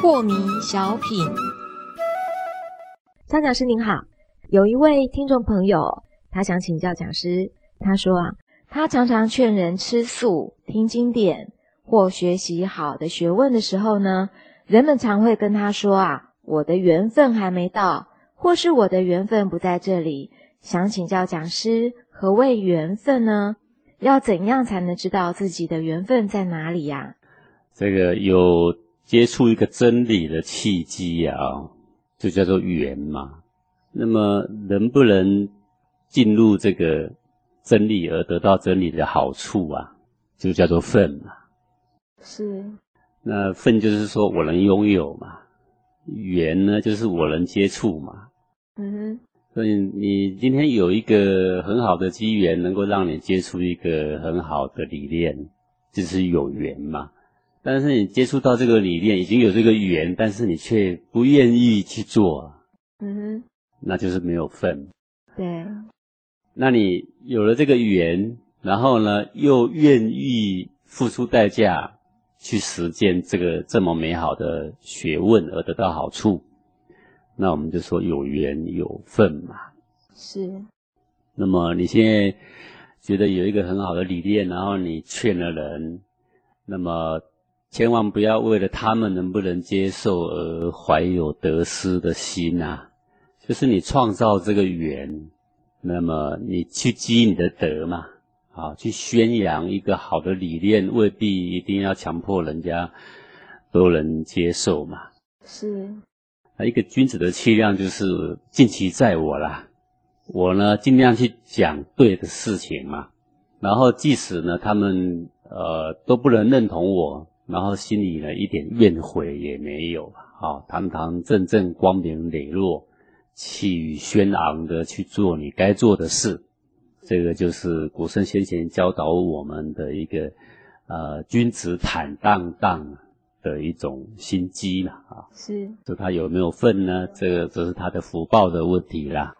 破迷小品，张讲师您好，有一位听众朋友，他想请教讲师。他说啊，他常常劝人吃素、听经典或学习好的学问的时候呢，人们常会跟他说啊，我的缘分还没到，或是我的缘分不在这里。想请教讲师，何谓缘分呢？要怎样才能知道自己的缘分在哪里呀？这个有接触一个真理的契机啊，就叫做缘嘛。那么能不能进入这个？真理而得到真理的好处啊，就叫做份嘛。是。那份就是说我能拥有嘛，缘呢就是我能接触嘛。嗯哼。所以你今天有一个很好的机缘，能够让你接触一个很好的理念，就是有缘嘛。但是你接触到这个理念，已经有这个缘，但是你却不愿意去做。嗯哼。那就是没有份。对。那你有了这个缘，然后呢，又愿意付出代价去实践这个这么美好的学问而得到好处，那我们就说有缘有份嘛。是。那么你现在觉得有一个很好的理念，然后你劝了人，那么千万不要为了他们能不能接受而怀有得失的心啊，就是你创造这个缘。那么你去积你的德嘛，啊，去宣扬一个好的理念，未必一定要强迫人家都能接受嘛。是。一个君子的气量就是尽其在我啦，我呢尽量去讲对的事情嘛。然后即使呢他们呃都不能认同我，然后心里呢一点怨悔也没有，啊，堂堂正正、光明磊落。气宇轩昂的去做你该做的事，这个就是古圣先贤教导我们的一个呃君子坦荡荡的一种心机啦啊。是，就他有没有份呢？这个这是他的福报的问题啦。